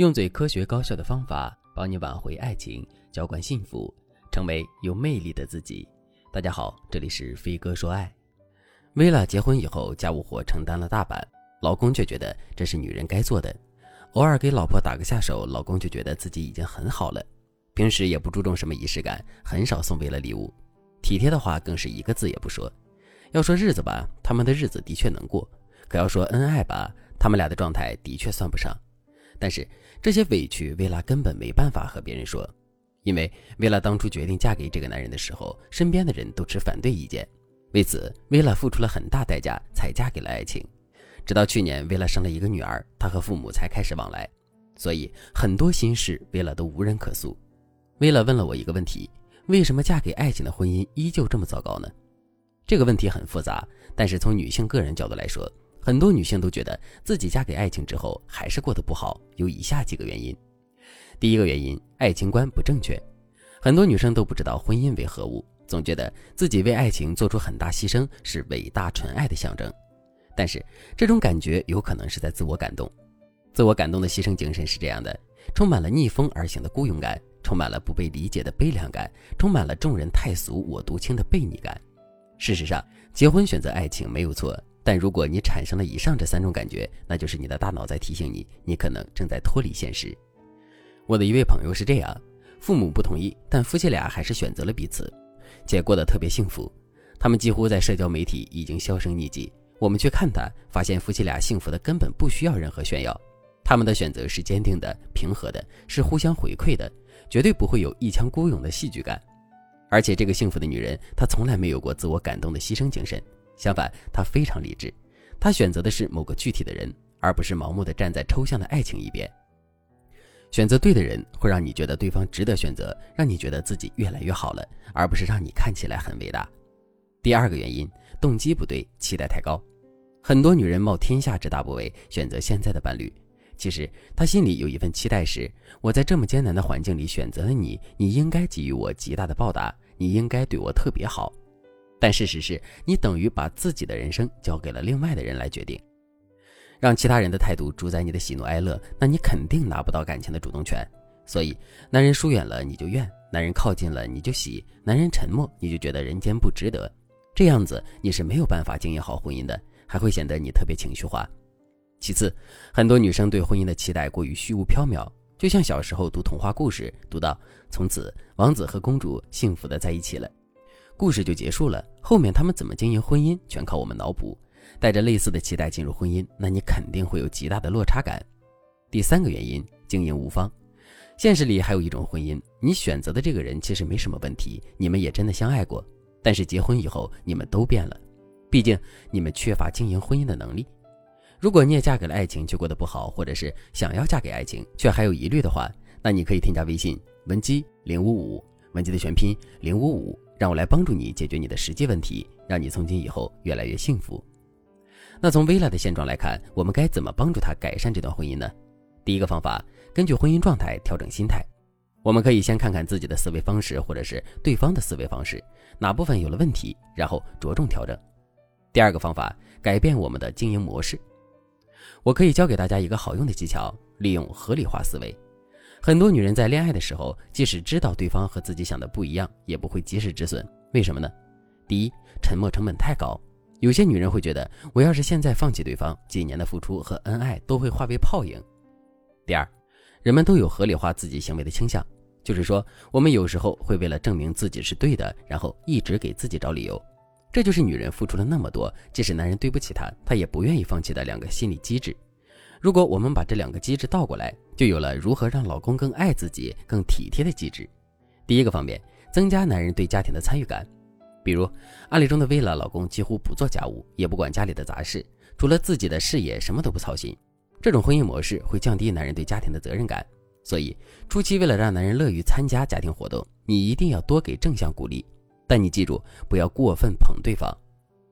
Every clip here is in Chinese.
用最科学高效的方法帮你挽回爱情，浇灌幸福，成为有魅力的自己。大家好，这里是飞哥说爱。薇拉结婚以后，家务活承担了大半，老公却觉得这是女人该做的。偶尔给老婆打个下手，老公就觉得自己已经很好了。平时也不注重什么仪式感，很少送薇拉礼物，体贴的话更是一个字也不说。要说日子吧，他们的日子的确能过；可要说恩爱吧，他们俩的状态的确算不上。但是这些委屈，薇拉根本没办法和别人说，因为薇拉当初决定嫁给这个男人的时候，身边的人都持反对意见。为此，薇拉付出了很大代价才嫁给了爱情。直到去年，薇拉生了一个女儿，她和父母才开始往来，所以很多心事，薇拉都无人可诉。薇拉问了我一个问题：为什么嫁给爱情的婚姻依旧这么糟糕呢？这个问题很复杂，但是从女性个人角度来说，很多女性都觉得自己嫁给爱情之后还是过得不好，有以下几个原因。第一个原因，爱情观不正确。很多女生都不知道婚姻为何物，总觉得自己为爱情做出很大牺牲是伟大纯爱的象征。但是这种感觉有可能是在自我感动。自我感动的牺牲精神是这样的：充满了逆风而行的孤勇感，充满了不被理解的悲凉感，充满了众人太俗我独清的悖逆感。事实上，结婚选择爱情没有错，但如果你产生了以上这三种感觉，那就是你的大脑在提醒你，你可能正在脱离现实。我的一位朋友是这样：父母不同意，但夫妻俩还是选择了彼此，且过得特别幸福。他们几乎在社交媒体已经销声匿迹。我们去看他，发现夫妻俩幸福的根本不需要任何炫耀。他们的选择是坚定的、平和的，是互相回馈的，绝对不会有一腔孤勇的戏剧感。而且这个幸福的女人，她从来没有过自我感动的牺牲精神，相反，他非常理智。他选择的是某个具体的人，而不是盲目的站在抽象的爱情一边。选择对的人，会让你觉得对方值得选择，让你觉得自己越来越好了，而不是让你看起来很伟大。第二个原因，动机不对，期待太高。很多女人冒天下之大不韪选择现在的伴侣。其实她心里有一份期待，是我在这么艰难的环境里选择了你，你应该给予我极大的报答，你应该对我特别好。但事实是你等于把自己的人生交给了另外的人来决定，让其他人的态度主宰你的喜怒哀乐，那你肯定拿不到感情的主动权。所以，男人疏远了你就怨，男人靠近了你就喜，男人沉默你就觉得人间不值得。这样子你是没有办法经营好婚姻的，还会显得你特别情绪化。其次，很多女生对婚姻的期待过于虚无缥缈，就像小时候读童话故事，读到从此王子和公主幸福的在一起了，故事就结束了。后面他们怎么经营婚姻，全靠我们脑补。带着类似的期待进入婚姻，那你肯定会有极大的落差感。第三个原因，经营无方。现实里还有一种婚姻，你选择的这个人其实没什么问题，你们也真的相爱过，但是结婚以后你们都变了，毕竟你们缺乏经营婚姻的能力。如果你也嫁给了爱情却过得不好，或者是想要嫁给爱情却还有疑虑的话，那你可以添加微信文姬零五五，文姬的全拼零五五，让我来帮助你解决你的实际问题，让你从今以后越来越幸福。那从薇拉的现状来看，我们该怎么帮助她改善这段婚姻呢？第一个方法，根据婚姻状态调整心态。我们可以先看看自己的思维方式，或者是对方的思维方式，哪部分有了问题，然后着重调整。第二个方法，改变我们的经营模式。我可以教给大家一个好用的技巧，利用合理化思维。很多女人在恋爱的时候，即使知道对方和自己想的不一样，也不会及时止损。为什么呢？第一，沉默成本太高。有些女人会觉得，我要是现在放弃对方，几年的付出和恩爱都会化为泡影。第二，人们都有合理化自己行为的倾向，就是说，我们有时候会为了证明自己是对的，然后一直给自己找理由。这就是女人付出了那么多，即使男人对不起她，她也不愿意放弃的两个心理机制。如果我们把这两个机制倒过来，就有了如何让老公更爱自己、更体贴的机制。第一个方面，增加男人对家庭的参与感。比如案例中的薇拉，老公几乎不做家务，也不管家里的杂事，除了自己的事业，什么都不操心。这种婚姻模式会降低男人对家庭的责任感。所以初期为了让男人乐于参加家庭活动，你一定要多给正向鼓励。但你记住，不要过分捧对方。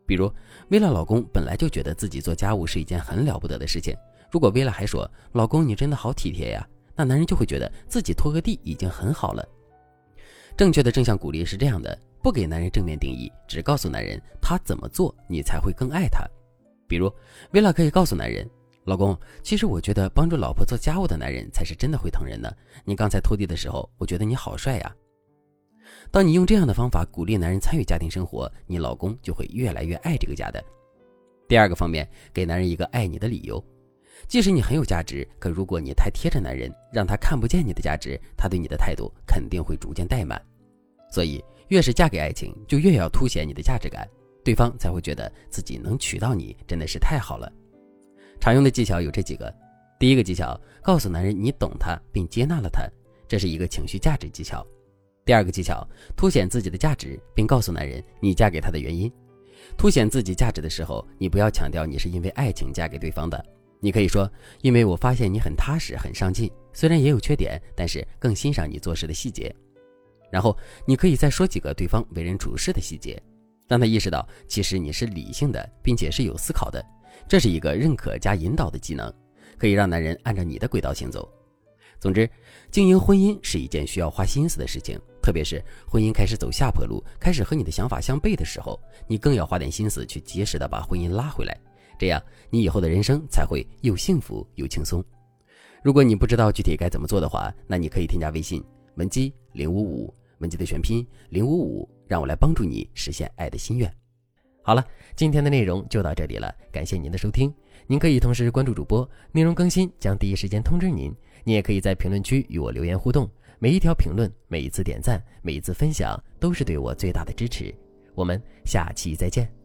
比如，薇拉老公本来就觉得自己做家务是一件很了不得的事情。如果薇拉还说“老公，你真的好体贴呀”，那男人就会觉得自己拖个地已经很好了。正确的正向鼓励是这样的：不给男人正面定义，只告诉男人他怎么做你才会更爱他。比如，薇拉可以告诉男人：“老公，其实我觉得帮助老婆做家务的男人才是真的会疼人的。你刚才拖地的时候，我觉得你好帅呀。当你用这样的方法鼓励男人参与家庭生活，你老公就会越来越爱这个家的。第二个方面，给男人一个爱你的理由。即使你很有价值，可如果你太贴着男人，让他看不见你的价值，他对你的态度肯定会逐渐怠慢。所以，越是嫁给爱情，就越要凸显你的价值感，对方才会觉得自己能娶到你真的是太好了。常用的技巧有这几个：第一个技巧，告诉男人你懂他并接纳了他，这是一个情绪价值技巧；第二个技巧，凸显自己的价值并告诉男人你嫁给他的原因。凸显自己价值的时候，你不要强调你是因为爱情嫁给对方的。你可以说，因为我发现你很踏实、很上进，虽然也有缺点，但是更欣赏你做事的细节。然后你可以再说几个对方为人处事的细节，让他意识到其实你是理性的，并且是有思考的。这是一个认可加引导的技能，可以让男人按照你的轨道行走。总之，经营婚姻是一件需要花心思的事情，特别是婚姻开始走下坡路，开始和你的想法相悖的时候，你更要花点心思去及时的把婚姻拉回来。这样，你以后的人生才会又幸福又轻松。如果你不知道具体该怎么做的话，那你可以添加微信文姬零五五，文姬的全拼零五五，让我来帮助你实现爱的心愿。好了，今天的内容就到这里了，感谢您的收听。您可以同时关注主播，内容更新将第一时间通知您。您也可以在评论区与我留言互动，每一条评论、每一次点赞、每一次分享，都是对我最大的支持。我们下期再见。